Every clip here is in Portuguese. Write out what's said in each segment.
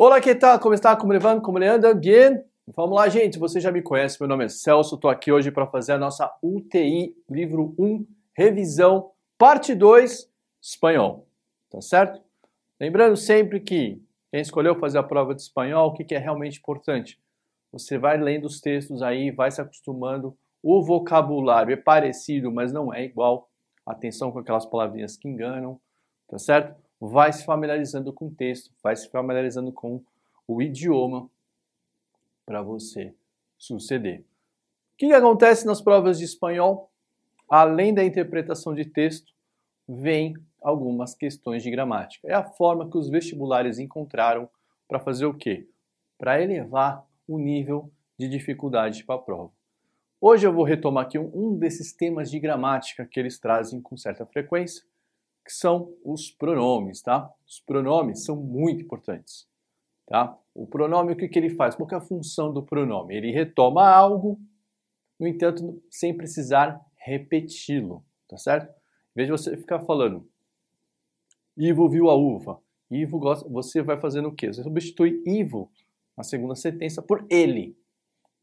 Olá, que tal? Como está? Como levando? Como anda? Bien? Vamos lá, gente. Você já me conhece, meu nome é Celso. Estou aqui hoje para fazer a nossa UTI, livro 1, revisão, parte 2, espanhol. Tá certo? Lembrando sempre que quem escolheu fazer a prova de espanhol, o que, que é realmente importante? Você vai lendo os textos aí, vai se acostumando. O vocabulário é parecido, mas não é igual. Atenção com aquelas palavrinhas que enganam, tá certo? Vai se familiarizando com o texto, vai se familiarizando com o idioma para você suceder. O que acontece nas provas de espanhol? Além da interpretação de texto, vem algumas questões de gramática. É a forma que os vestibulares encontraram para fazer o quê? Para elevar o nível de dificuldade para a prova. Hoje eu vou retomar aqui um, um desses temas de gramática que eles trazem com certa frequência, que são os pronomes, tá? Os pronomes são muito importantes, tá? O pronome, o que, que ele faz? Qual é a função do pronome? Ele retoma algo, no entanto, sem precisar repeti-lo, tá certo? Em vez de você ficar falando, Ivo viu a uva, Ivo gosta, você vai fazendo o quê? Você substitui Ivo na segunda sentença por ele,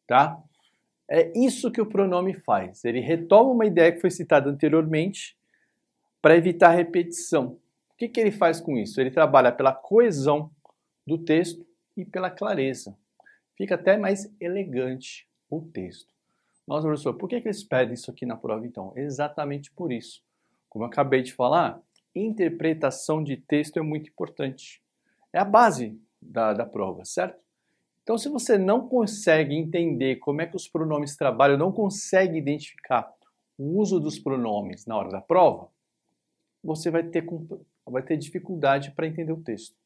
tá? É isso que o pronome faz. Ele retoma uma ideia que foi citada anteriormente para evitar repetição. O que, que ele faz com isso? Ele trabalha pela coesão do texto e pela clareza. Fica até mais elegante o texto. Nossa, professor, por que, que eles pedem isso aqui na prova então? Exatamente por isso. Como eu acabei de falar, interpretação de texto é muito importante. É a base da, da prova, certo? Então, se você não consegue entender como é que os pronomes trabalham, não consegue identificar o uso dos pronomes na hora da prova, você vai ter, vai ter dificuldade para entender o texto.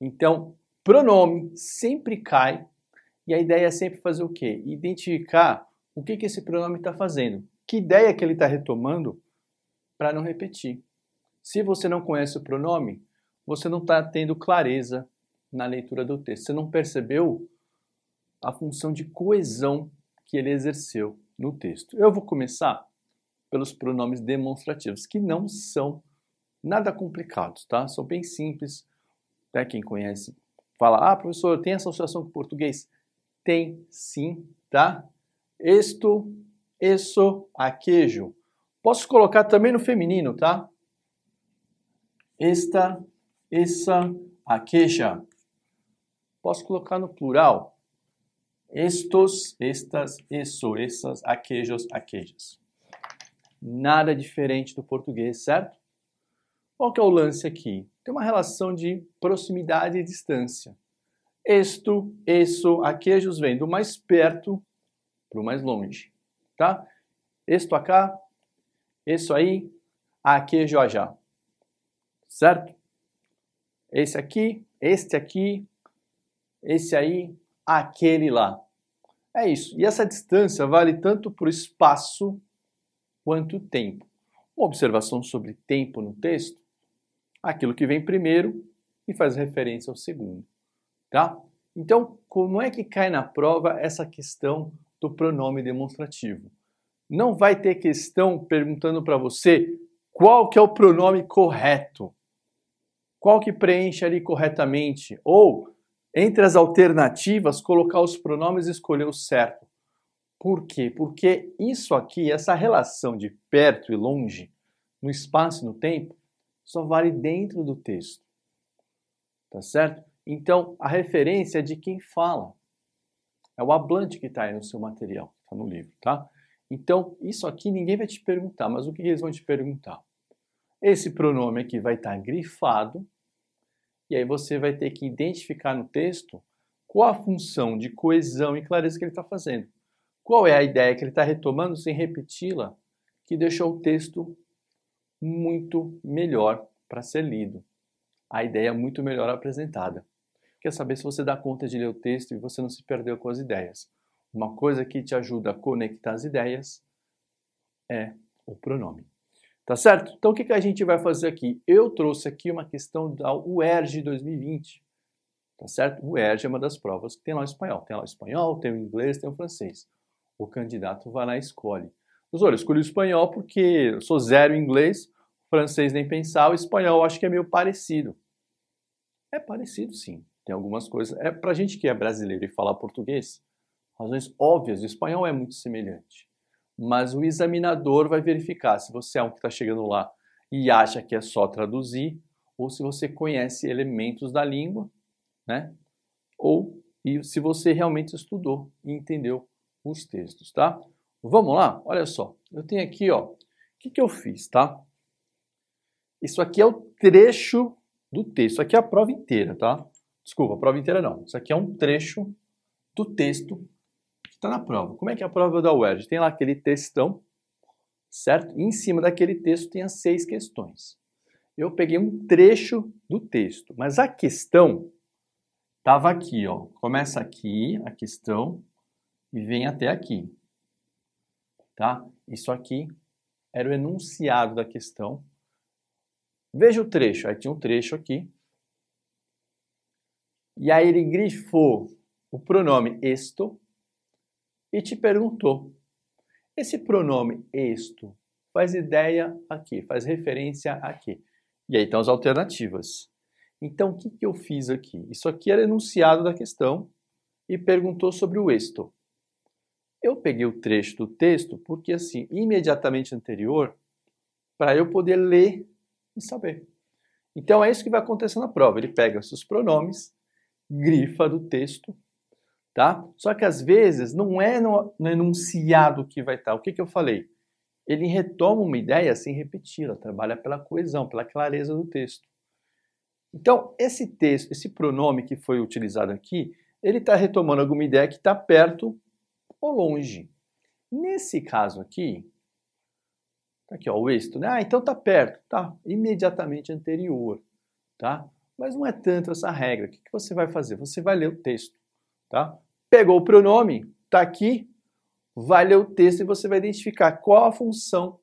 Então, pronome sempre cai e a ideia é sempre fazer o quê? Identificar o que, que esse pronome está fazendo, que ideia que ele está retomando para não repetir. Se você não conhece o pronome, você não está tendo clareza na leitura do texto. Você não percebeu a função de coesão que ele exerceu no texto. Eu vou começar pelos pronomes demonstrativos, que não são nada complicados, tá? São bem simples. Até quem conhece fala: Ah, professor, tem associação com português? Tem sim, tá? Esto, isso, aquejo. Posso colocar também no feminino, tá? Esta, essa, aqueja. Posso colocar no plural. Estos, estas, isso, essas, aquejos, aquejas. Nada diferente do português, certo? Qual que é o lance aqui? Tem uma relação de proximidade e distância. Esto, isso, aquejos vem do mais perto para o mais longe, tá? Esto acá, isso aí, aquejo já. Certo? Esse aqui, este aqui, esse aí, aquele lá. É isso. E essa distância vale tanto para o espaço quanto o tempo. Uma observação sobre tempo no texto aquilo que vem primeiro e faz referência ao segundo, tá? Então, como é que cai na prova essa questão do pronome demonstrativo? Não vai ter questão perguntando para você qual que é o pronome correto, qual que preenche ali corretamente, ou entre as alternativas colocar os pronomes e escolher o certo. Por quê? Porque isso aqui, essa relação de perto e longe, no espaço e no tempo, só vale dentro do texto. Tá certo? Então, a referência é de quem fala. É o hablante que está aí no seu material, está no livro, tá? Então, isso aqui ninguém vai te perguntar, mas o que eles vão te perguntar? Esse pronome aqui vai estar tá grifado, e aí você vai ter que identificar no texto qual a função de coesão e clareza que ele está fazendo. Qual é a ideia que ele está retomando sem repeti-la, que deixou o texto muito melhor para ser lido. A ideia é muito melhor apresentada. Quer saber se você dá conta de ler o texto e você não se perdeu com as ideias. Uma coisa que te ajuda a conectar as ideias é o pronome. Tá certo? Então o que, que a gente vai fazer aqui? Eu trouxe aqui uma questão da UERJ 2020. Tá certo? O UERJ é uma das provas que tem lá o espanhol. Tem lá o espanhol, tem o inglês, tem o francês. O candidato vai lá e escolhe. Professor, eu escolhi o espanhol porque eu sou zero em inglês, francês nem pensar, o espanhol acho que é meio parecido. É parecido sim, Tem algumas coisas. É para gente que é brasileiro e fala português, razões óbvias. O espanhol é muito semelhante. Mas o examinador vai verificar se você é um que está chegando lá e acha que é só traduzir, ou se você conhece elementos da língua, né? Ou e se você realmente estudou e entendeu os textos, tá? Vamos lá? Olha só. Eu tenho aqui, ó. O que, que eu fiz, tá? Isso aqui é o trecho do texto. Isso aqui é a prova inteira, tá? Desculpa, a prova inteira não. Isso aqui é um trecho do texto que está na prova. Como é que é a prova da UERJ? Tem lá aquele textão, certo? E em cima daquele texto tem as seis questões. Eu peguei um trecho do texto, mas a questão estava aqui, ó. Começa aqui a questão e vem até aqui, tá? Isso aqui era o enunciado da questão Veja o trecho. Aí tinha um trecho aqui. E aí ele grifou o pronome esto e te perguntou: esse pronome esto faz ideia aqui, faz referência aqui. E aí estão as alternativas. Então, o que, que eu fiz aqui? Isso aqui era enunciado da questão e perguntou sobre o esto. Eu peguei o trecho do texto porque, assim, imediatamente anterior, para eu poder ler e saber. Então é isso que vai acontecer na prova. Ele pega os seus pronomes, grifa do texto, tá? Só que às vezes não é no, no enunciado que vai estar. O que, que eu falei? Ele retoma uma ideia sem repeti-la, trabalha pela coesão, pela clareza do texto. Então, esse texto, esse pronome que foi utilizado aqui, ele está retomando alguma ideia que está perto ou longe. Nesse caso aqui, Tá aqui, ó, o êxito, né? Ah, então tá perto, tá? Imediatamente anterior, tá? Mas não é tanto essa regra. O que, que você vai fazer? Você vai ler o texto, tá? Pegou o pronome, tá aqui, vai ler o texto e você vai identificar qual a função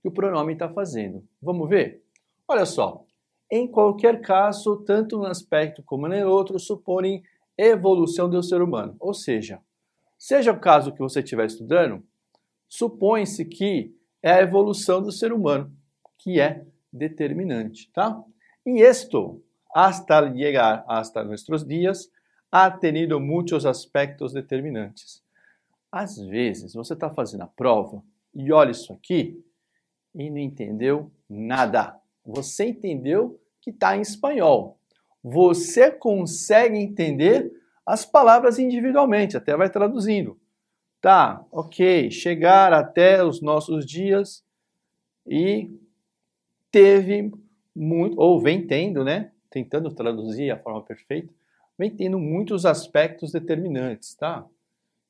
que o pronome está fazendo. Vamos ver? Olha só, em qualquer caso, tanto um aspecto como no outro, supõem evolução do ser humano. Ou seja, seja o caso que você estiver estudando, supõe-se que é a evolução do ser humano, que é determinante, tá? E esto, hasta llegar hasta nuestros días, ha tenido muitos aspectos determinantes. Às vezes, você está fazendo a prova e olha isso aqui e não entendeu nada. Você entendeu que está em espanhol. Você consegue entender as palavras individualmente, até vai traduzindo. Tá, ok, chegar até os nossos dias e teve muito, ou vem tendo, né? Tentando traduzir a forma perfeita, vem tendo muitos aspectos determinantes, tá?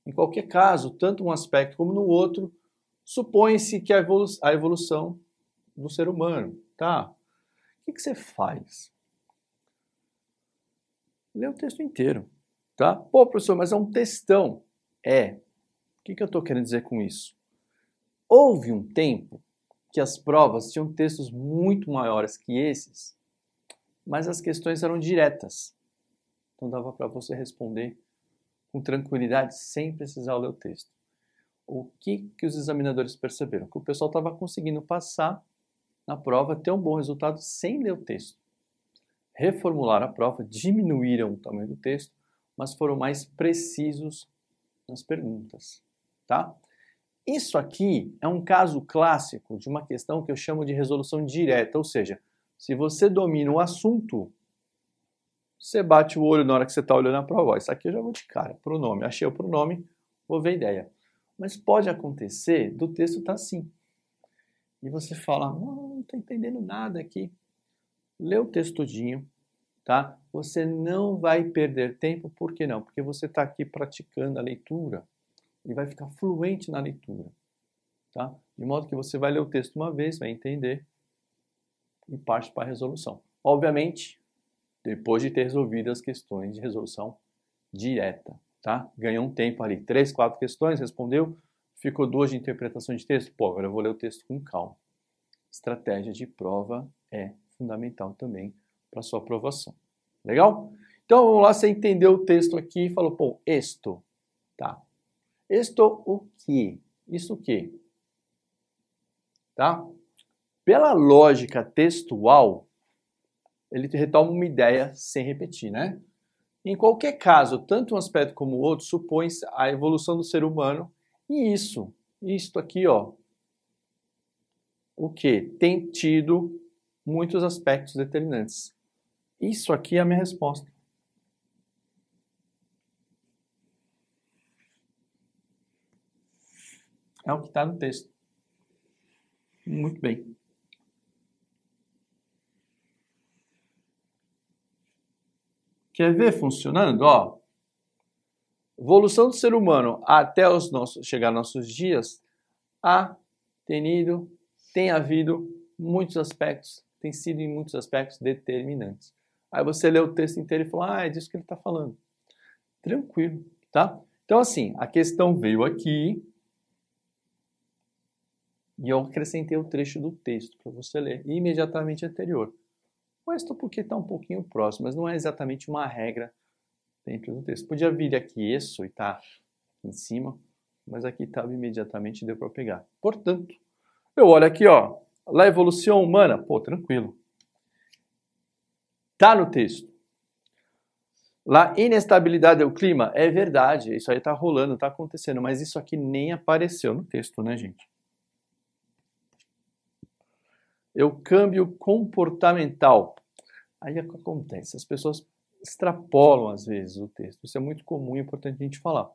Em qualquer caso, tanto um aspecto como no outro, supõe-se que a, evolu a evolução do ser humano, tá? O que você faz? Lê o texto inteiro, tá? Pô, professor, mas é um textão. É, que, que eu estou querendo dizer com isso? Houve um tempo que as provas tinham textos muito maiores que esses, mas as questões eram diretas. Então dava para você responder com tranquilidade sem precisar ler o texto. O que, que os examinadores perceberam? Que o pessoal estava conseguindo passar na prova, ter um bom resultado sem ler o texto. Reformularam a prova, diminuíram o tamanho do texto, mas foram mais precisos nas perguntas tá? Isso aqui é um caso clássico de uma questão que eu chamo de resolução direta, ou seja, se você domina o assunto, você bate o olho na hora que você está olhando a prova. Isso aqui eu já vou de cara, pronome. Achei o pronome, vou ver a ideia. Mas pode acontecer do texto estar tá assim. E você fala, não estou entendendo nada aqui. Lê o texto todinho, tá? Você não vai perder tempo, por que não? Porque você está aqui praticando a leitura e vai ficar fluente na leitura. Tá? De modo que você vai ler o texto uma vez, vai entender e parte para a resolução. Obviamente, depois de ter resolvido as questões de resolução direta. Tá? Ganhou um tempo ali, três, quatro questões, respondeu, ficou duas de interpretação de texto. Pô, agora eu vou ler o texto com calma. Estratégia de prova é fundamental também para sua aprovação. Legal? Então vamos lá, você entendeu o texto aqui e falou, pô, esto. Tá, isto o que? Isso o que? Tá? Pela lógica textual, ele retoma uma ideia sem repetir, né? Em qualquer caso, tanto um aspecto como o outro supõe a evolução do ser humano e isso, isto aqui, ó, o que? Tem tido muitos aspectos determinantes. Isso aqui é a minha resposta. É o que está no texto. Muito bem. Quer ver funcionando? Ó, evolução do ser humano até os nossos, chegar aos nossos dias, há tenido, tem havido muitos aspectos, tem sido em muitos aspectos determinantes. Aí você lê o texto inteiro e fala, ah, é disso que ele está falando. Tranquilo, tá? Então, assim, a questão veio aqui e eu acrescentei o trecho do texto para você ler imediatamente anterior. Questo porque está um pouquinho próximo, mas não é exatamente uma regra dentro do texto. Podia vir aqui isso e tá em cima, mas aqui estava imediatamente deu para pegar. Portanto, eu olho aqui, ó, la evolução humana, pô, tranquilo. Tá no texto. La inestabilidade do clima, é verdade, isso aí tá rolando, tá acontecendo, mas isso aqui nem apareceu no texto, né, gente? é o câmbio comportamental. Aí é acontece? As pessoas extrapolam às vezes o texto. Isso é muito comum e é importante a gente falar.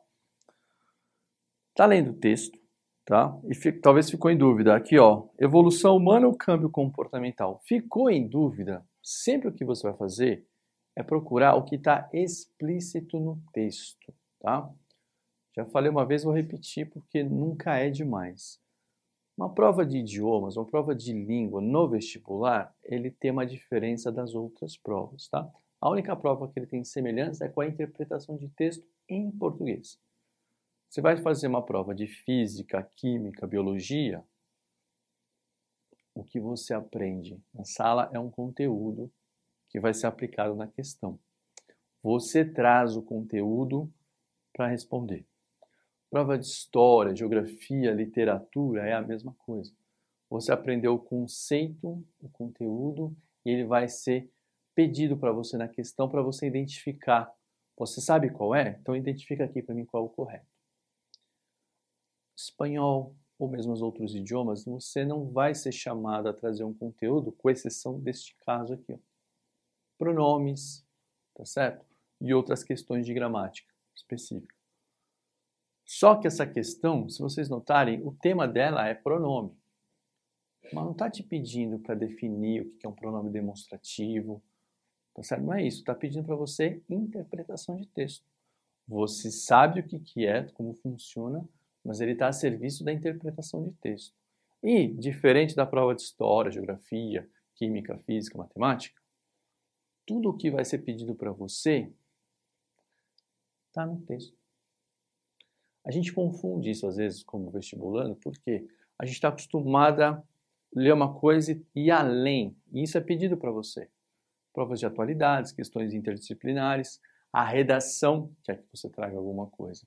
Está lendo o texto, tá? E talvez ficou em dúvida. Aqui, ó, evolução humana ou câmbio comportamental? Ficou em dúvida? Sempre o que você vai fazer é procurar o que está explícito no texto, tá? Já falei uma vez, vou repetir porque nunca é demais. Uma prova de idiomas, uma prova de língua no vestibular, ele tem uma diferença das outras provas, tá? A única prova que ele tem semelhança é com a interpretação de texto em português. Você vai fazer uma prova de física, química, biologia, o que você aprende na sala é um conteúdo que vai ser aplicado na questão. Você traz o conteúdo para responder. Prova de história, geografia, literatura é a mesma coisa. Você aprendeu o conceito, o conteúdo, e ele vai ser pedido para você na questão para você identificar. Você sabe qual é? Então identifica aqui para mim qual é o correto. Espanhol ou mesmo os outros idiomas, você não vai ser chamado a trazer um conteúdo, com exceção deste caso aqui. Ó. Pronomes, tá certo? E outras questões de gramática específica. Só que essa questão, se vocês notarem, o tema dela é pronome. Mas não está te pedindo para definir o que é um pronome demonstrativo. Tá certo? Não é isso. Está pedindo para você interpretação de texto. Você sabe o que é, como funciona, mas ele está a serviço da interpretação de texto. E, diferente da prova de história, geografia, química, física, matemática, tudo o que vai ser pedido para você está no texto. A gente confunde isso às vezes como vestibulando, porque a gente está acostumado a ler uma coisa e ir além. E isso é pedido para você. Provas de atualidades, questões interdisciplinares, a redação quer que você traga alguma coisa.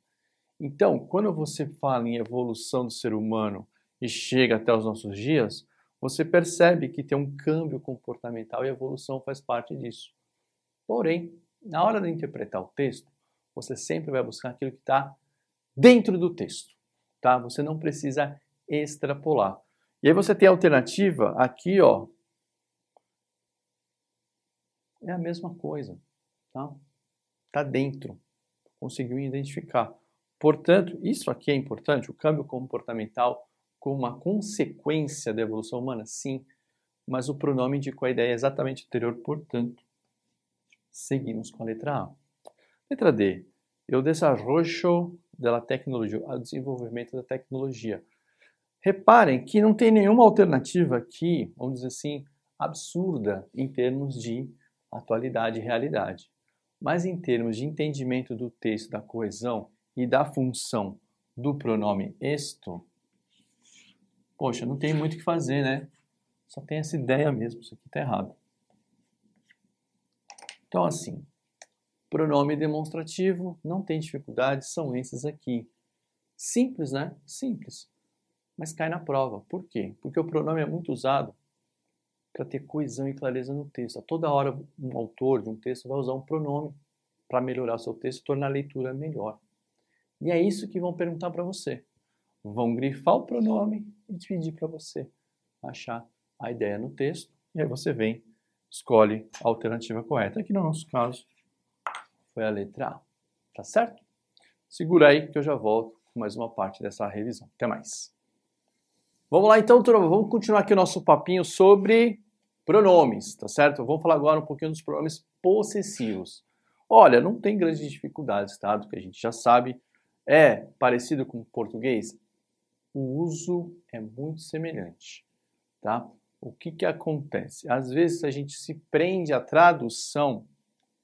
Então, quando você fala em evolução do ser humano e chega até os nossos dias, você percebe que tem um câmbio comportamental e a evolução faz parte disso. Porém, na hora de interpretar o texto, você sempre vai buscar aquilo que está dentro do texto, tá? Você não precisa extrapolar. E aí você tem a alternativa aqui, ó. É a mesma coisa, tá? Tá dentro. Conseguiu identificar. Portanto, isso aqui é importante, o câmbio comportamental como uma consequência da evolução humana, sim, mas o pronome indicou a ideia exatamente anterior, portanto, seguimos com a letra A. Letra D. Eu desarrollo da tecnologia, o desenvolvimento da tecnologia. Reparem que não tem nenhuma alternativa aqui, vamos dizer assim, absurda em termos de atualidade e realidade. Mas em termos de entendimento do texto, da coesão e da função do pronome esto, poxa, não tem muito o que fazer, né? Só tem essa ideia mesmo, isso aqui está errado. Então, assim, Pronome demonstrativo, não tem dificuldade, são esses aqui. Simples, né? Simples. Mas cai na prova. Por quê? Porque o pronome é muito usado para ter coesão e clareza no texto. A toda hora um autor de um texto vai usar um pronome para melhorar o seu texto, tornar a leitura melhor. E é isso que vão perguntar para você. Vão grifar o pronome e pedir para você achar a ideia no texto. E aí você vem, escolhe a alternativa correta. Aqui no nosso caso, foi a letra A. Tá certo? Segura aí que eu já volto com mais uma parte dessa revisão. Até mais. Vamos lá então, turma. Vamos continuar aqui o nosso papinho sobre pronomes, tá certo? Vamos falar agora um pouquinho dos pronomes possessivos. Olha, não tem grandes dificuldades, tá? Do que a gente já sabe. É parecido com o português? O uso é muito semelhante, tá? O que que acontece? Às vezes a gente se prende à tradução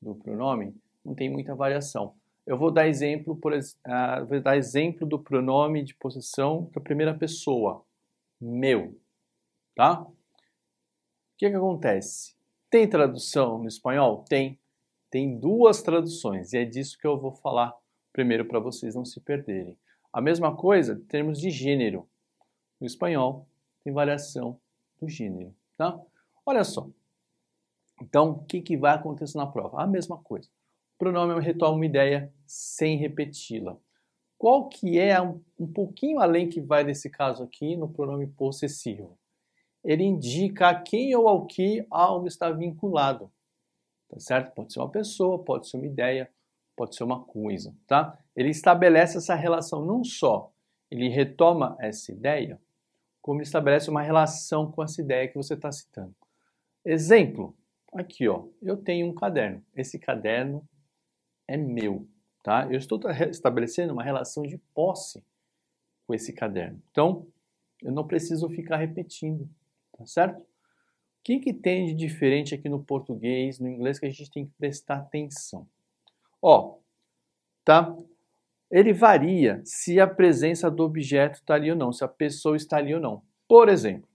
do pronome, não tem muita variação. Eu vou dar exemplo, por, uh, vou dar exemplo do pronome de possessão da primeira pessoa, meu, tá? O que que acontece? Tem tradução no espanhol? Tem. Tem duas traduções e é disso que eu vou falar primeiro para vocês não se perderem. A mesma coisa em termos de gênero. No espanhol tem variação do gênero, tá? Olha só. Então, o que, que vai acontecer na prova? A mesma coisa. O pronome retoma uma ideia sem repeti-la. Qual que é um, um pouquinho além que vai nesse caso aqui no pronome possessivo? Ele indica a quem ou ao que algo está vinculado. Tá certo? Pode ser uma pessoa, pode ser uma ideia, pode ser uma coisa, tá? Ele estabelece essa relação não só ele retoma essa ideia, como ele estabelece uma relação com essa ideia que você está citando. Exemplo, aqui ó, eu tenho um caderno. Esse caderno é meu, tá? Eu estou estabelecendo uma relação de posse com esse caderno. Então, eu não preciso ficar repetindo, tá certo? O que, que tem de diferente aqui no português, no inglês, que a gente tem que prestar atenção? Ó, tá? Ele varia se a presença do objeto está ali ou não, se a pessoa está ali ou não. Por exemplo,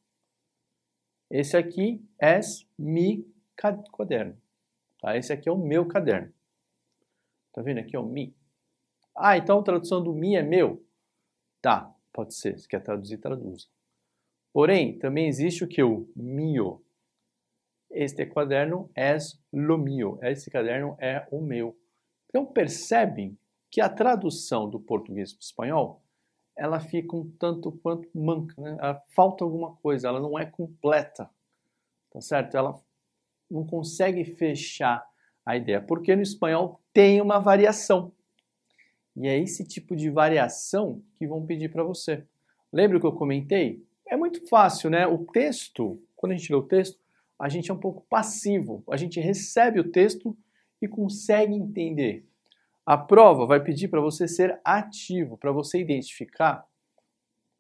esse aqui é mi caderno. Tá? Esse aqui é o meu caderno. Tá vendo aqui, ó, mi. Ah, então a tradução do mi é meu? Tá, pode ser. Se quer traduzir, traduza. Porém, também existe o que? O mio. Este quaderno é lo mio. Esse caderno é o meu. Então percebem que a tradução do português para o espanhol ela fica um tanto quanto manca, né? Ela falta alguma coisa, ela não é completa, tá certo? Ela não consegue fechar a ideia, porque no espanhol tem uma variação. E é esse tipo de variação que vão pedir para você. Lembra que eu comentei? É muito fácil, né? O texto, quando a gente lê o texto, a gente é um pouco passivo. A gente recebe o texto e consegue entender. A prova vai pedir para você ser ativo, para você identificar,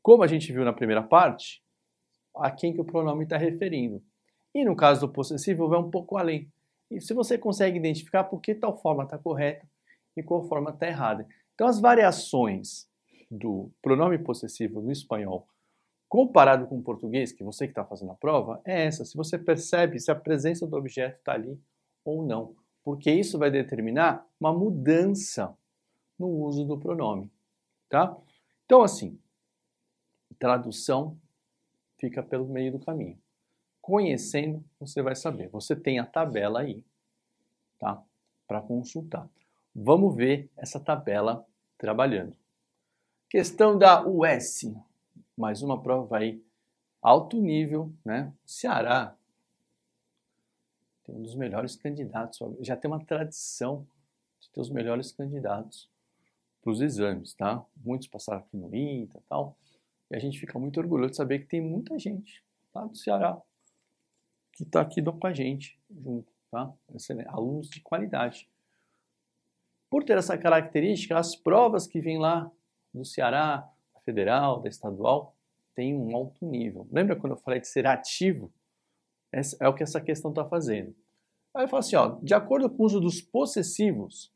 como a gente viu na primeira parte, a quem que o pronome está referindo. E no caso do possessivo, vai um pouco além. E se você consegue identificar por que tal forma está correta e qual forma está errada. Então, as variações do pronome possessivo no espanhol comparado com o português, que você que está fazendo a prova, é essa. Se você percebe se a presença do objeto está ali ou não porque isso vai determinar uma mudança no uso do pronome, tá? Então, assim, tradução fica pelo meio do caminho. Conhecendo, você vai saber. Você tem a tabela aí, tá? Para consultar. Vamos ver essa tabela trabalhando. Questão da US. Mais uma prova aí alto nível, né? Ceará tem um dos melhores candidatos, já tem uma tradição de ter os melhores candidatos para os exames, tá? Muitos passaram aqui no ITA e tal, e a gente fica muito orgulhoso de saber que tem muita gente lá do Ceará que está aqui com a gente junto, tá? Alunos de qualidade. Por ter essa característica, as provas que vêm lá do Ceará, da federal, da estadual, têm um alto nível. Lembra quando eu falei de ser ativo? É o que essa questão está fazendo. Aí eu falo assim, ó, de acordo com o uso dos possessivos,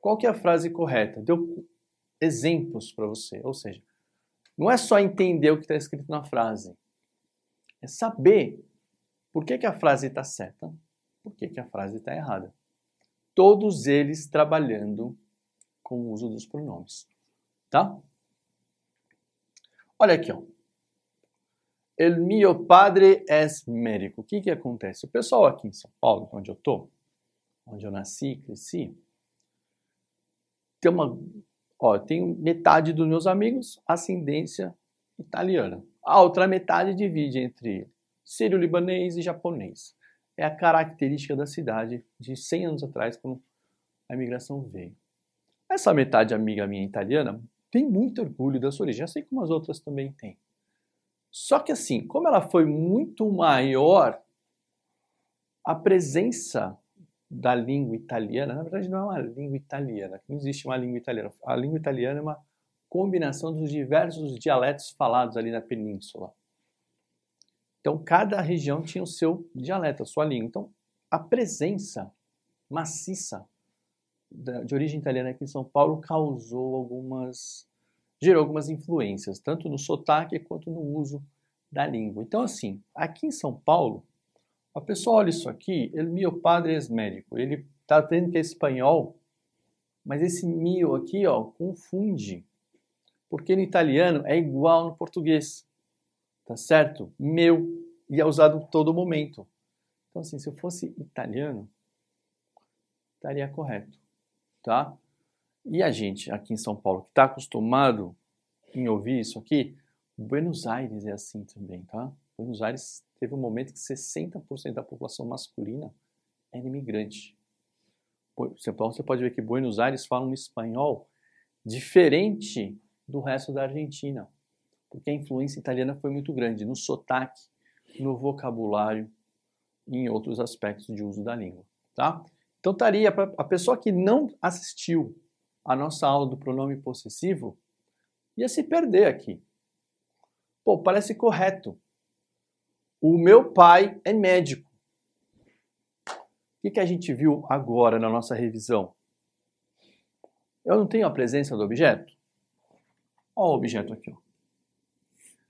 qual que é a frase correta? Deu exemplos para você. Ou seja, não é só entender o que está escrito na frase, é saber por que, que a frase está certa, por que, que a frase está errada. Todos eles trabalhando com o uso dos pronomes. Tá? Olha aqui, ó. El mio padre es médico. O que, que acontece? O pessoal aqui em São Paulo, onde eu estou, onde eu nasci, cresci, tem uma, ó, tenho metade dos meus amigos ascendência italiana. A outra metade divide entre sírio-libanês e japonês. É a característica da cidade de 100 anos atrás, quando a imigração veio. Essa metade amiga minha italiana tem muito orgulho da sua origem, assim como as outras também têm. Só que assim, como ela foi muito maior, a presença da língua italiana, na verdade não é uma língua italiana, não existe uma língua italiana. A língua italiana é uma combinação dos diversos dialetos falados ali na península. Então, cada região tinha o seu dialeto, a sua língua. Então, a presença maciça de origem italiana aqui em São Paulo causou algumas gerou algumas influências, tanto no sotaque quanto no uso da língua. Então, assim, aqui em São Paulo, a pessoa olha isso aqui, ele meu padre é médico, ele está vendo que é espanhol, mas esse mio aqui, ó, confunde, porque no italiano é igual no português, tá certo? Meu, e é usado todo momento. Então, assim, se eu fosse italiano, estaria correto tá? E a gente aqui em São Paulo que está acostumado em ouvir isso aqui, Buenos Aires é assim também, tá? Buenos Aires teve um momento que 60% da população masculina era imigrante. Você pode ver que Buenos Aires fala um espanhol diferente do resto da Argentina, porque a influência italiana foi muito grande no sotaque, no vocabulário e em outros aspectos de uso da língua, tá? Então estaria para a pessoa que não assistiu a nossa aula do pronome possessivo ia se perder aqui. Pô, parece correto. O meu pai é médico. O que, a gente viu agora na nossa revisão? Eu não tenho a presença do objeto? Olha o objeto aqui. Ó.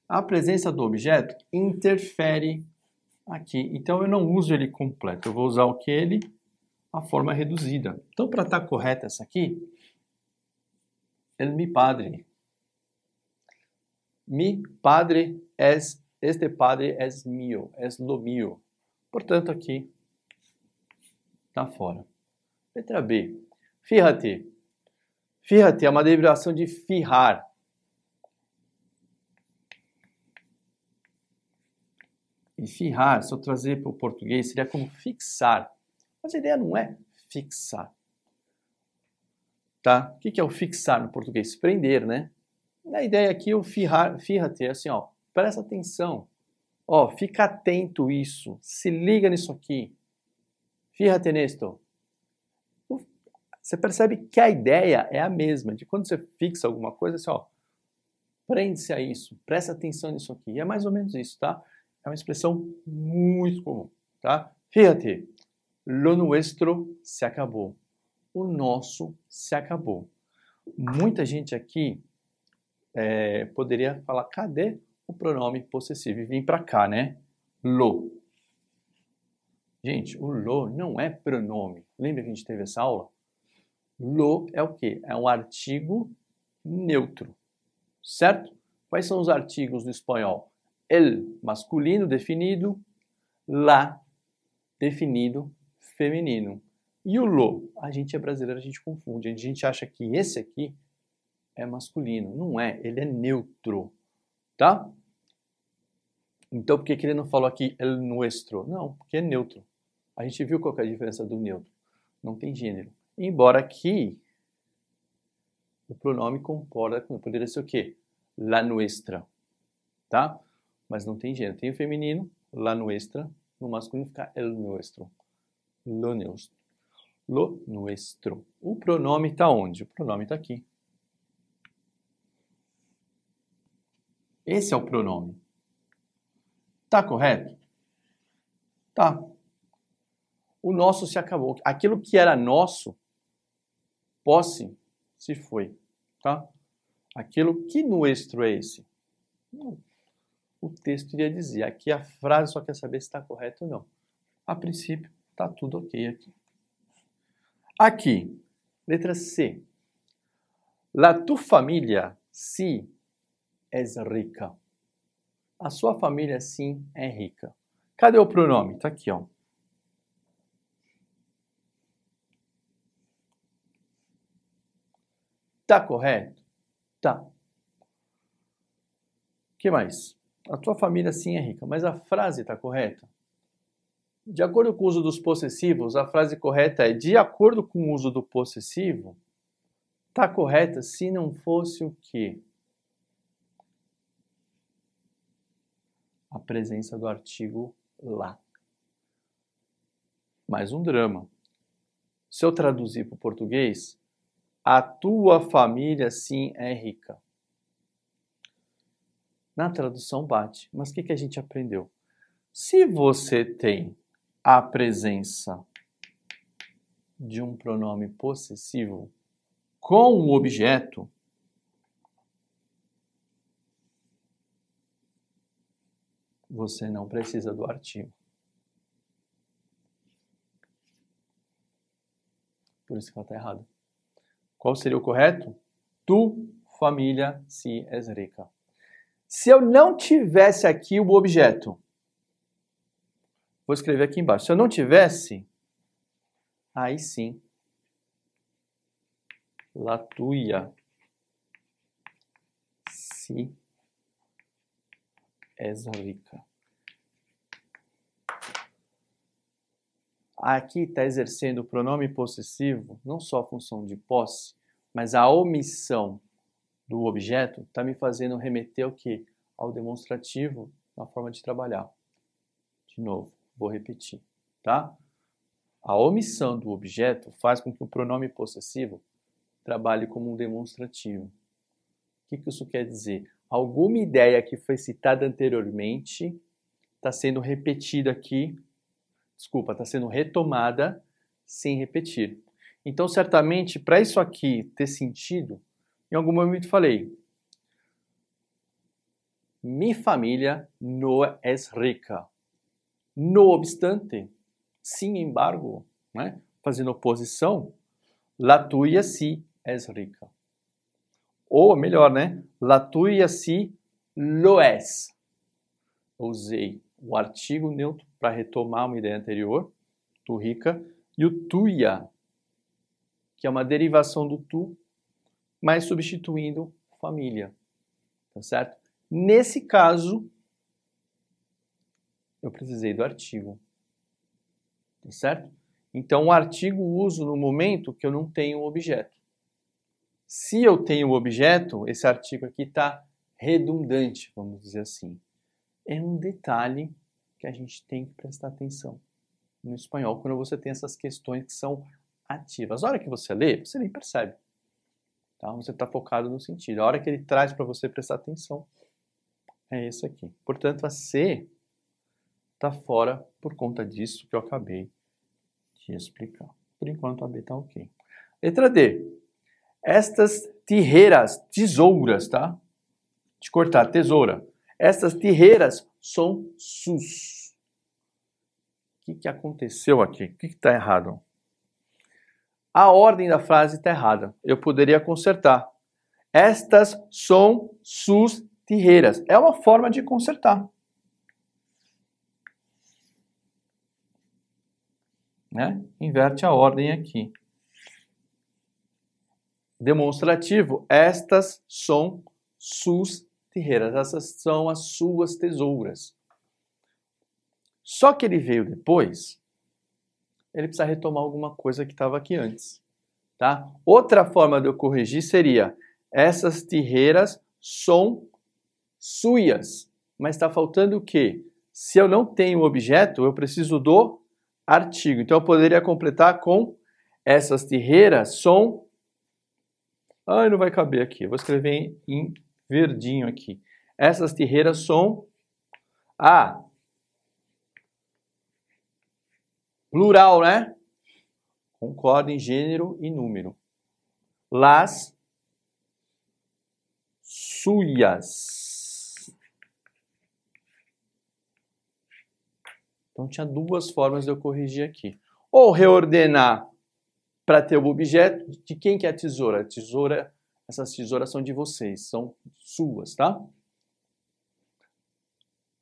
A presença do objeto interfere aqui. Então eu não uso ele completo. Eu vou usar o que ele a forma reduzida. Então, para estar tá correta essa aqui, el mi padre. Mi padre es, este padre es mío, es lo mío. Portanto, aqui está fora. Letra B. Fíjate. Fíjate é uma derivação de fijar. E fijar, se eu trazer para o português, seria como fixar. Mas a ideia não é fixar. Tá? O que é o fixar no português? Prender, né? A ideia aqui é o é assim, ó, presta atenção. Ó, fica atento isso, se liga nisso aqui. Fíjate nisto. Você percebe que a ideia é a mesma, de quando você fixa alguma coisa, assim, ó, prende-se a isso, presta atenção nisso aqui. E é mais ou menos isso, tá? É uma expressão muito comum, tá? Fíjate, Lo nuestro se acabou. O nosso se acabou. Muita gente aqui é, poderia falar: cadê o pronome possessivo? E vim para cá, né? Lo. Gente, o lo não é pronome. Lembra que a gente teve essa aula? Lo é o quê? É um artigo neutro. Certo? Quais são os artigos no espanhol? El, masculino definido. La, definido feminino. E o lo, a gente é brasileiro, a gente confunde. A gente acha que esse aqui é masculino. Não é, ele é neutro, tá? Então, por que, que ele não falou aqui el nuestro? Não, porque é neutro. A gente viu qual é a diferença do neutro. Não tem gênero. Embora aqui o pronome concorda com, poderia ser o quê? La nuestra, tá? Mas não tem gênero. Tem o feminino, la nuestra, no masculino fica el nuestro lo nuestro. Lo nuestro. O pronome está onde? O pronome está aqui. Esse é o pronome. Tá correto? Tá. O nosso se acabou. Aquilo que era nosso, posse, se foi. Tá? Aquilo que nuestro é esse? O texto iria dizer. Aqui a frase só quer saber se está correto ou não. A princípio, Tá tudo ok aqui. Aqui, letra C. La tu família, sim, é rica. A sua família, sim, é rica. Cadê o pronome? Tá aqui, ó. Tá correto? Tá. que mais? A tua família sim é rica, mas a frase está correta? De acordo com o uso dos possessivos, a frase correta é de acordo com o uso do possessivo, está correta se não fosse o quê? A presença do artigo lá. Mais um drama. Se eu traduzir para o português, a tua família sim é rica. Na tradução bate, mas o que, que a gente aprendeu? Se você tem a presença de um pronome possessivo com o objeto, você não precisa do artigo. Por isso que ela está errada. Qual seria o correto? Tu, família, si és rica. Se eu não tivesse aqui o objeto, Vou escrever aqui embaixo. Se eu não tivesse, aí sim. Latuia. Si és rica. Aqui está exercendo o pronome possessivo, não só a função de posse, mas a omissão do objeto está me fazendo remeter ao que? Ao demonstrativo na forma de trabalhar. De novo. Vou repetir, tá? A omissão do objeto faz com que o pronome possessivo trabalhe como um demonstrativo. O que, isso quer dizer? Alguma ideia que foi citada anteriormente está sendo repetida aqui, desculpa, está sendo retomada sem repetir. Então, certamente, para isso aqui ter sentido, em algum momento falei: minha família não é rica. No obstante, sin embargo, né, fazendo oposição, la tuya si es rica. Ou melhor, né? La tuya si lo es. Usei o artigo neutro para retomar uma ideia anterior, tu rica, e o tuya, que é uma derivação do tu, mas substituindo família. Tá certo? Nesse caso, eu precisei do artigo. Tá certo? Então, o artigo uso no momento que eu não tenho o objeto. Se eu tenho o objeto, esse artigo aqui está redundante, vamos dizer assim. É um detalhe que a gente tem que prestar atenção no espanhol quando você tem essas questões que são ativas. A hora que você lê, você nem percebe. Tá? Você está focado no sentido. A hora que ele traz para você prestar atenção, é isso aqui. Portanto, a C está fora por conta disso que eu acabei de explicar. Por enquanto a B está ok. Letra D. Estas tijeras, tesouras, tá? De cortar, tesoura. Estas tijeras são sus. O que, que aconteceu aqui? O que está errado? A ordem da frase está errada. Eu poderia consertar. Estas são sus tijeras. É uma forma de consertar. Né? Inverte a ordem aqui. Demonstrativo, estas são suas terreiras, essas são as suas tesouras. Só que ele veio depois, ele precisa retomar alguma coisa que estava aqui antes. Tá? Outra forma de eu corrigir seria: essas terreiras são suas, mas está faltando o quê? Se eu não tenho objeto, eu preciso do artigo. Então eu poderia completar com essas terreiras são. Ai, não vai caber aqui. Eu vou escrever em verdinho aqui. Essas terreiras são a plural, né? Concorda em gênero e número. Las suyas. Então tinha duas formas de eu corrigir aqui. Ou reordenar para ter o objeto de quem que é a tesoura. A tesoura, essas tesouras são de vocês, são suas, tá?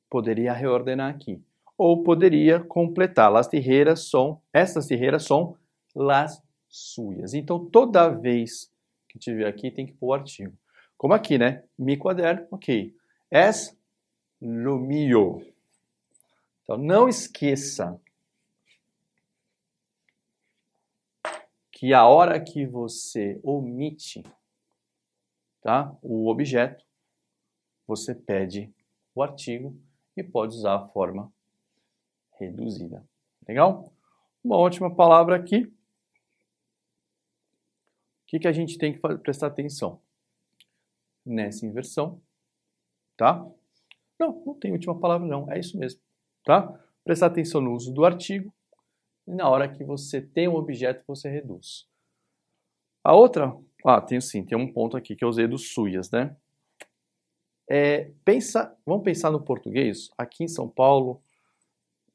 Poderia reordenar aqui. Ou poderia completar. Las terreiras são, essas terreiras são las suyas. Então toda vez que tiver aqui tem que pôr o artigo. Como aqui, né? Mi quaderno, ok. Es lo mio. Então, não esqueça que a hora que você omite tá, o objeto, você pede o artigo e pode usar a forma reduzida. Legal? Uma última palavra aqui. O que, que a gente tem que prestar atenção? Nessa inversão, tá? Não, não tem última palavra não, é isso mesmo, tá? Prestar atenção no uso do artigo e na hora que você tem um objeto, você reduz. A outra, ah, tem sim, tem um ponto aqui que eu usei dos suyas, né? É, pensa, vamos pensar no português. Aqui em São Paulo,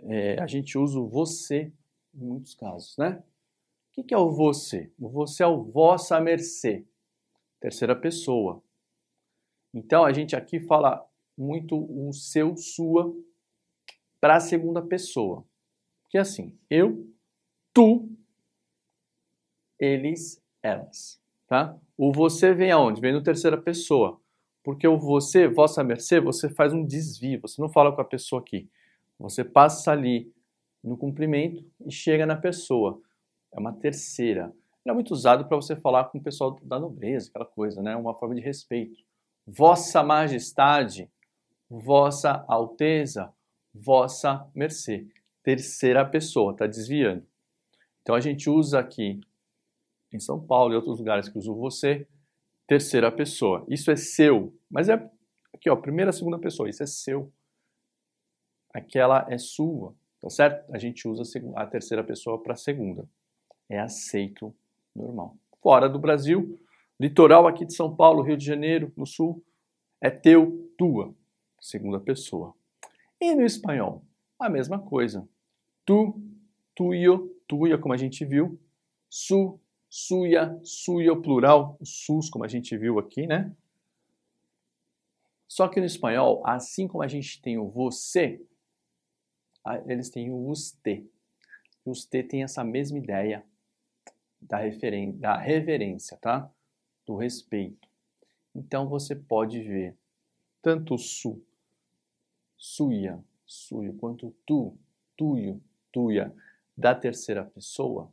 é, a gente usa o você em muitos casos, né? O que é o você? O você é o vossa mercê, terceira pessoa. Então a gente aqui fala muito o seu, sua, para a segunda pessoa. Que é assim, eu, tu, eles, elas, tá? O você vem aonde? Vem no terceira pessoa. Porque o você, vossa mercê, você faz um desvio, você não fala com a pessoa aqui. Você passa ali no cumprimento e chega na pessoa. É uma terceira. Ele é muito usado para você falar com o pessoal da nobreza, aquela coisa, né? Uma forma de respeito. Vossa Majestade, Vossa Alteza, Vossa Mercê. Terceira pessoa, está desviando. Então a gente usa aqui em São Paulo e outros lugares que usam você, terceira pessoa. Isso é seu, mas é aqui, ó, primeira, segunda pessoa. Isso é seu. Aquela é sua, tá certo? A gente usa a terceira pessoa para segunda. É aceito normal. Fora do Brasil, litoral aqui de São Paulo, Rio de Janeiro, no sul, é teu, tua, segunda pessoa. E no espanhol, a mesma coisa. Tu, tuyo, tuya, como a gente viu. Su, suya, suyo, plural, sus, como a gente viu aqui, né? Só que no espanhol, assim como a gente tem o você, eles têm o usted. O usted tem essa mesma ideia da, da reverência, tá? Do respeito. Então você pode ver tanto o su, suya, suyo, quanto tu, tuyo, tuya, da terceira pessoa,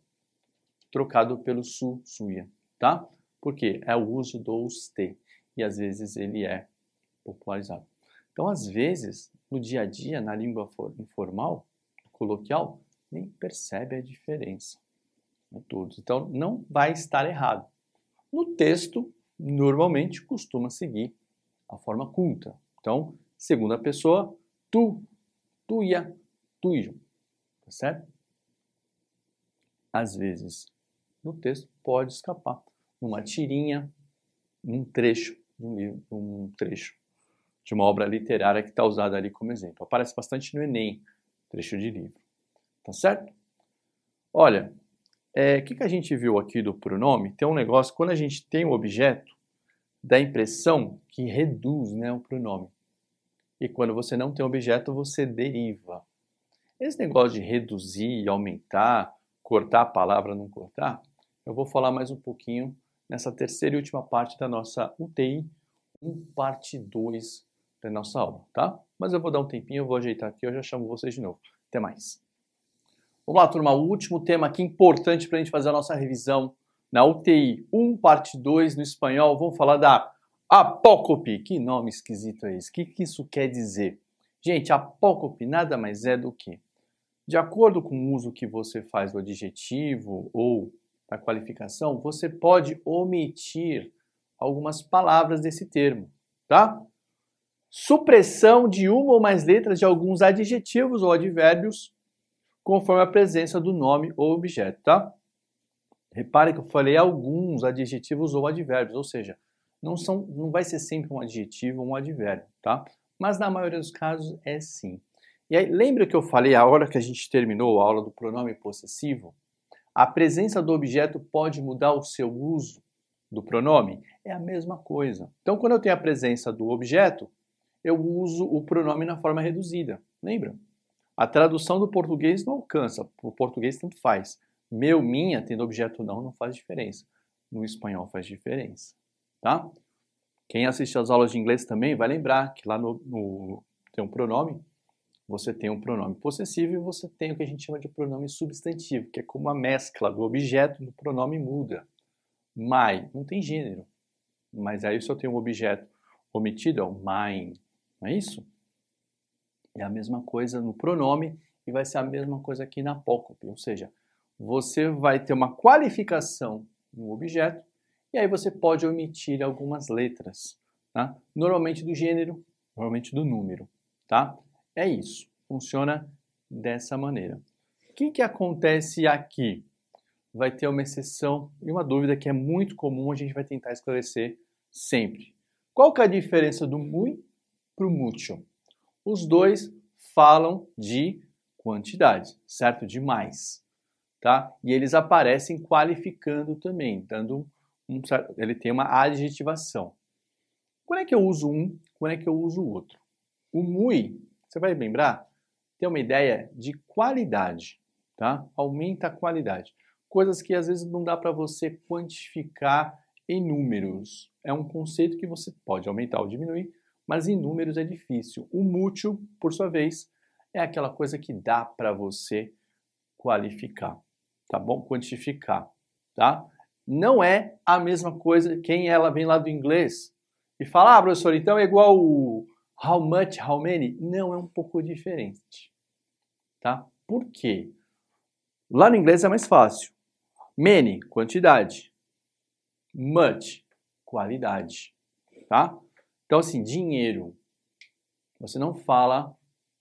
trocado pelo su, suya, tá? Porque é o uso do usted e às vezes ele é popularizado. Então, às vezes, no dia a dia, na língua informal, coloquial, nem percebe a diferença. Né, todos. Então, não vai estar errado. No texto, normalmente costuma seguir a forma culta. Então, segunda pessoa, tu, tuia, tuijo. Tá certo? Às vezes, no texto pode escapar. Numa tirinha, num trecho de um livro, um trecho de uma obra literária que está usada ali como exemplo. Aparece bastante no Enem, trecho de livro. Tá certo? Olha, o é, que, que a gente viu aqui do pronome? Tem um negócio, quando a gente tem o um objeto, dá a impressão que reduz né, o pronome. E quando você não tem objeto, você deriva. Esse negócio de reduzir, aumentar, cortar a palavra, não cortar, eu vou falar mais um pouquinho nessa terceira e última parte da nossa UTI, parte 2 da nossa aula, tá? Mas eu vou dar um tempinho, eu vou ajeitar aqui, eu já chamo vocês de novo. Até mais. Vamos lá, turma, o último tema aqui importante para a gente fazer a nossa revisão na UTI 1, parte 2, no espanhol, vamos falar da apócope. Que nome esquisito é esse? O que, que isso quer dizer? Gente, apócope nada mais é do que, de acordo com o uso que você faz do adjetivo ou da qualificação, você pode omitir algumas palavras desse termo, tá? supressão de uma ou mais letras de alguns adjetivos ou advérbios, conforme a presença do nome ou objeto, tá? Repare que eu falei alguns adjetivos ou advérbios, ou seja, não, são, não vai ser sempre um adjetivo ou um advérbio, tá? Mas na maioria dos casos é sim. E aí, lembra que eu falei a hora que a gente terminou a aula do pronome possessivo? A presença do objeto pode mudar o seu uso do pronome? É a mesma coisa. Então, quando eu tenho a presença do objeto, eu uso o pronome na forma reduzida. Lembra? A tradução do português não alcança. O português tanto faz. Meu, minha, tendo objeto não, não faz diferença. no espanhol faz diferença, tá? Quem assiste às aulas de inglês também vai lembrar que lá no, no tem um pronome, você tem um pronome possessivo e você tem o que a gente chama de pronome substantivo, que é como a mescla do objeto do pronome muda. My, não tem gênero, mas aí se eu tenho um objeto omitido, é o mine, não é isso? É a mesma coisa no pronome e vai ser a mesma coisa aqui na apócope, ou seja, você vai ter uma qualificação no objeto e aí você pode omitir algumas letras, tá? normalmente do gênero, normalmente do número. Tá? É isso, funciona dessa maneira. O que, que acontece aqui? Vai ter uma exceção e uma dúvida que é muito comum, a gente vai tentar esclarecer sempre. Qual que é a diferença do muy para o mucho? Os dois falam de quantidade, certo? De mais, tá? E eles aparecem qualificando também, dando um ele tem uma adjetivação. Quando é que eu uso um? Quando é que eu uso o outro? O muy, você vai lembrar, tem uma ideia de qualidade, tá? Aumenta a qualidade. Coisas que às vezes não dá para você quantificar em números. É um conceito que você pode aumentar ou diminuir, mas em números é difícil. O mútil, por sua vez, é aquela coisa que dá para você qualificar, tá bom? Quantificar, tá? Não é a mesma coisa quem ela vem lá do inglês e fala, ah, professor, então é igual o how much, how many. Não, é um pouco diferente, tá? Por quê? Lá no inglês é mais fácil. Many, quantidade. Much, qualidade, tá? Então, assim, dinheiro. Você não fala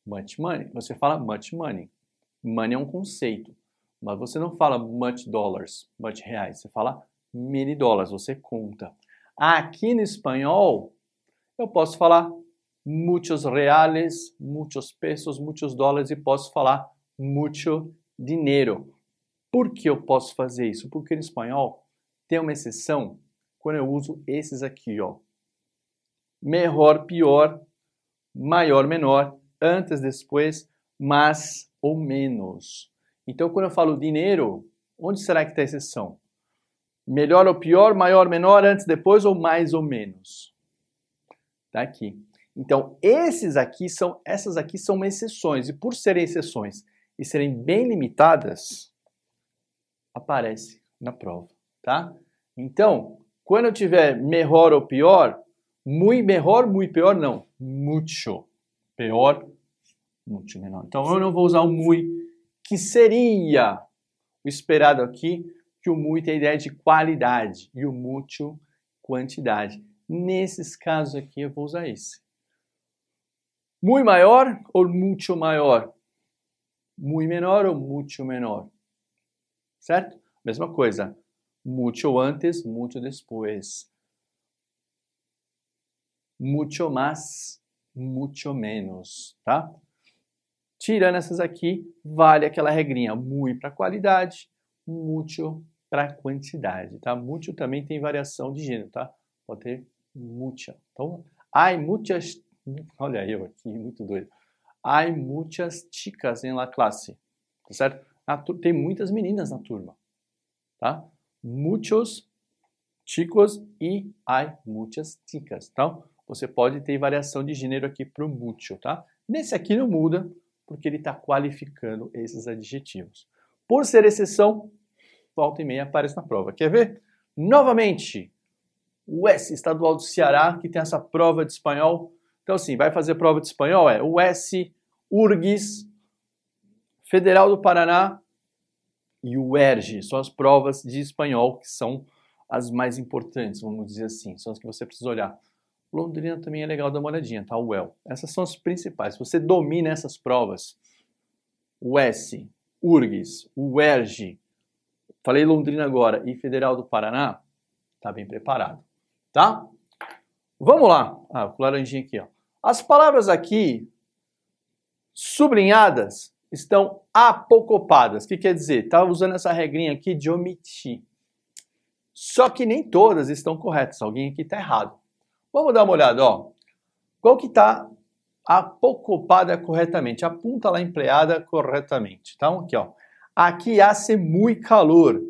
much money, você fala much money. Money é um conceito, mas você não fala much dollars, much reais, você fala many dollars, você conta. Aqui no espanhol, eu posso falar muitos reais, muitos pesos, muitos dólares e posso falar mucho dinheiro. Por que eu posso fazer isso? Porque no espanhol tem uma exceção quando eu uso esses aqui, ó. Melhor, pior, maior, menor antes, depois, mais ou menos. Então, quando eu falo dinheiro, onde será que está a exceção? Melhor ou pior, maior, menor, antes, depois ou mais ou menos? Está aqui. Então, esses aqui são, essas aqui são exceções, e por serem exceções e serem bem limitadas, aparece na prova, tá? Então, quando eu tiver melhor ou pior, muito melhor, muito pior, não, mucho pior, muito menor. Então eu não vou usar o muy, que seria o esperado aqui, que o muy tem a ideia de qualidade e o muito quantidade. Nesses casos aqui eu vou usar esse. Muito maior ou muito maior? Muito menor ou muito menor? Certo? Mesma coisa. Muito antes, muito depois. Muito mais, muito menos, tá? Tirando essas aqui, vale aquela regrinha muito para qualidade, muito para quantidade, tá? Muito também tem variação de gênero, tá? Pode ter mucha. Então, ai muchas, olha eu aqui, muito doido. Ai muchas chicas em la classe, tá certo? Tem muitas meninas na turma, tá? Muchos chicos e ai muchas chicas. Então, você pode ter variação de gênero aqui para o mucho, tá? Nesse aqui não muda, porque ele está qualificando esses adjetivos. Por ser exceção, volta e meia aparece na prova. Quer ver? Novamente, o S, Estadual do Ceará, que tem essa prova de espanhol. Então, assim, vai fazer prova de espanhol? É o S, URGS, Federal do Paraná e o ERG. São as provas de espanhol que são as mais importantes, vamos dizer assim. São as que você precisa olhar. Londrina também é legal dar uma olhadinha, tá? O UEL. Essas são as principais. Se você domina essas provas, o S, URGS, o ERG, falei Londrina agora, e Federal do Paraná, tá bem preparado, tá? Vamos lá. Ah, com laranjinha aqui, ó. As palavras aqui sublinhadas estão apocopadas. O que quer dizer? Tá usando essa regrinha aqui de omitir. Só que nem todas estão corretas. Alguém aqui está errado. Vamos dar uma olhada, ó. Qual que está apocopada corretamente? A lá empleada corretamente. Então, aqui, ó. Aqui hace muito calor.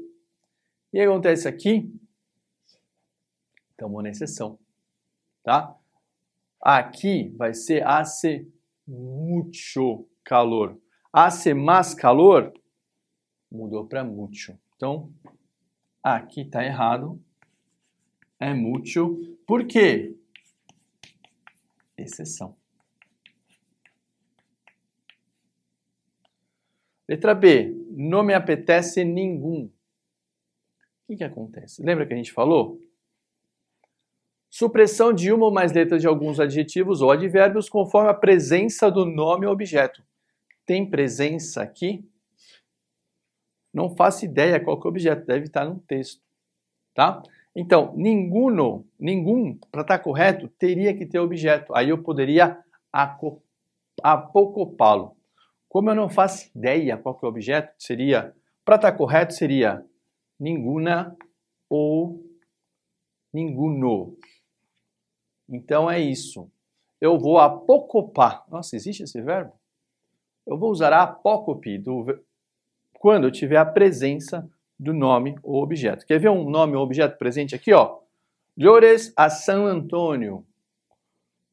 E acontece aqui, Estamos na exceção, tá? Aqui vai ser hace mucho calor. Hace más calor mudou para mucho. Então, aqui está errado. É mucho. Por quê? Exceção. Letra B. Não me apetece nenhum. O que, que acontece? Lembra que a gente falou? Supressão de uma ou mais letras de alguns adjetivos ou advérbios conforme a presença do nome ou objeto. Tem presença aqui? Não faço ideia qual que é o objeto, deve estar no texto, tá? Então, ninguno, nenhum, para estar tá correto, teria que ter objeto. Aí eu poderia apocopá-lo. Como eu não faço ideia qual que é o objeto, seria, para estar tá correto, seria ninguna ou ninguno. Então é isso. Eu vou apocopar. Nossa, existe esse verbo? Eu vou usar a apócope do, quando eu tiver a presença do nome ou objeto. Quer ver um nome ou objeto presente aqui? Ó? Llores a San Antônio.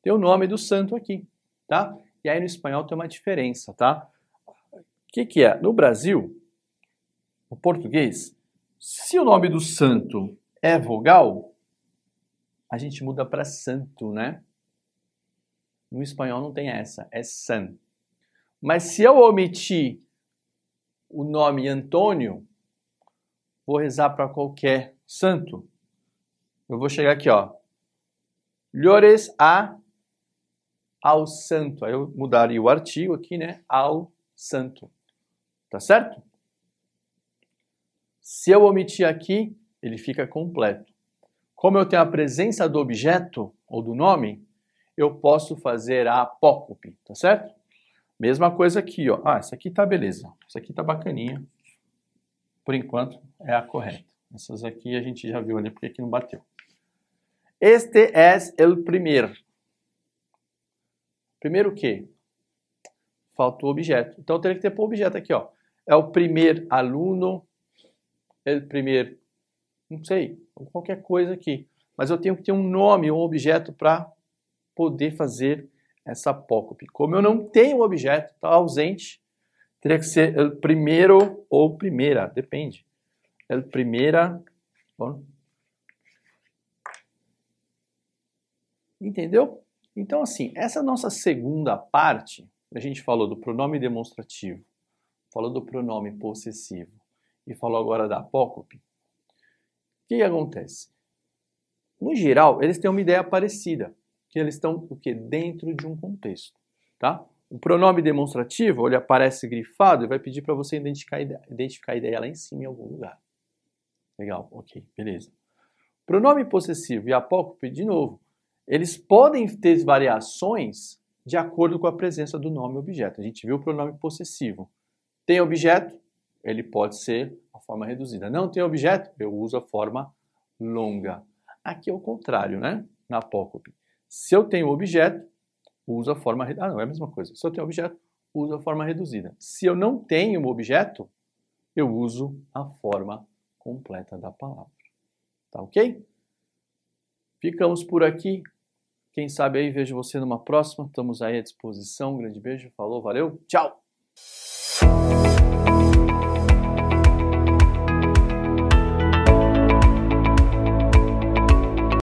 Tem o nome do santo aqui, tá? E aí no espanhol tem uma diferença, tá? O que, que é? No Brasil, o português, se o nome do santo é vogal, a gente muda para santo, né? No espanhol não tem essa, é san. Mas se eu omitir o nome Antônio, vou rezar para qualquer santo. Eu vou chegar aqui, ó. Llores a ao santo. Aí eu mudaria o artigo aqui, né? Ao santo. Tá certo? Se eu omitir aqui, ele fica completo. Como eu tenho a presença do objeto ou do nome, eu posso fazer a apócope, tá certo? Mesma coisa aqui, ó. Ah, essa aqui tá beleza. Essa aqui tá bacaninha. Por enquanto, é a correta. Essas aqui a gente já viu ali porque aqui não bateu. Este é o primeiro. Primeiro o quê? Faltou objeto. Então eu teria que ter por objeto aqui, ó. É o primeiro aluno, é o primeiro não sei, qualquer coisa aqui. Mas eu tenho que ter um nome, um objeto para poder fazer essa apócope. Como eu não tenho objeto, está ausente, teria que ser o primeiro ou primeira, depende. El primeira. Bom. Entendeu? Então, assim, essa nossa segunda parte, a gente falou do pronome demonstrativo, falou do pronome possessivo e falou agora da apócope que, que acontece? No geral, eles têm uma ideia parecida, que eles estão o que dentro de um contexto, tá? O pronome demonstrativo, ele aparece grifado e vai pedir para você identificar a, ideia, identificar a ideia lá em cima em algum lugar. Legal, ok, beleza. Pronome possessivo e apócope, de novo, eles podem ter variações de acordo com a presença do nome objeto. A gente viu o pronome possessivo. Tem objeto, ele pode ser a forma reduzida. Não tem objeto, eu uso a forma longa. Aqui é o contrário, né? Na apócope. Se eu tenho objeto, uso a forma. Ah, não, é a mesma coisa. Se eu tenho objeto, uso a forma reduzida. Se eu não tenho objeto, eu uso a forma completa da palavra. Tá ok? Ficamos por aqui. Quem sabe aí vejo você numa próxima. Estamos aí à disposição. Um grande beijo. Falou, valeu. Tchau!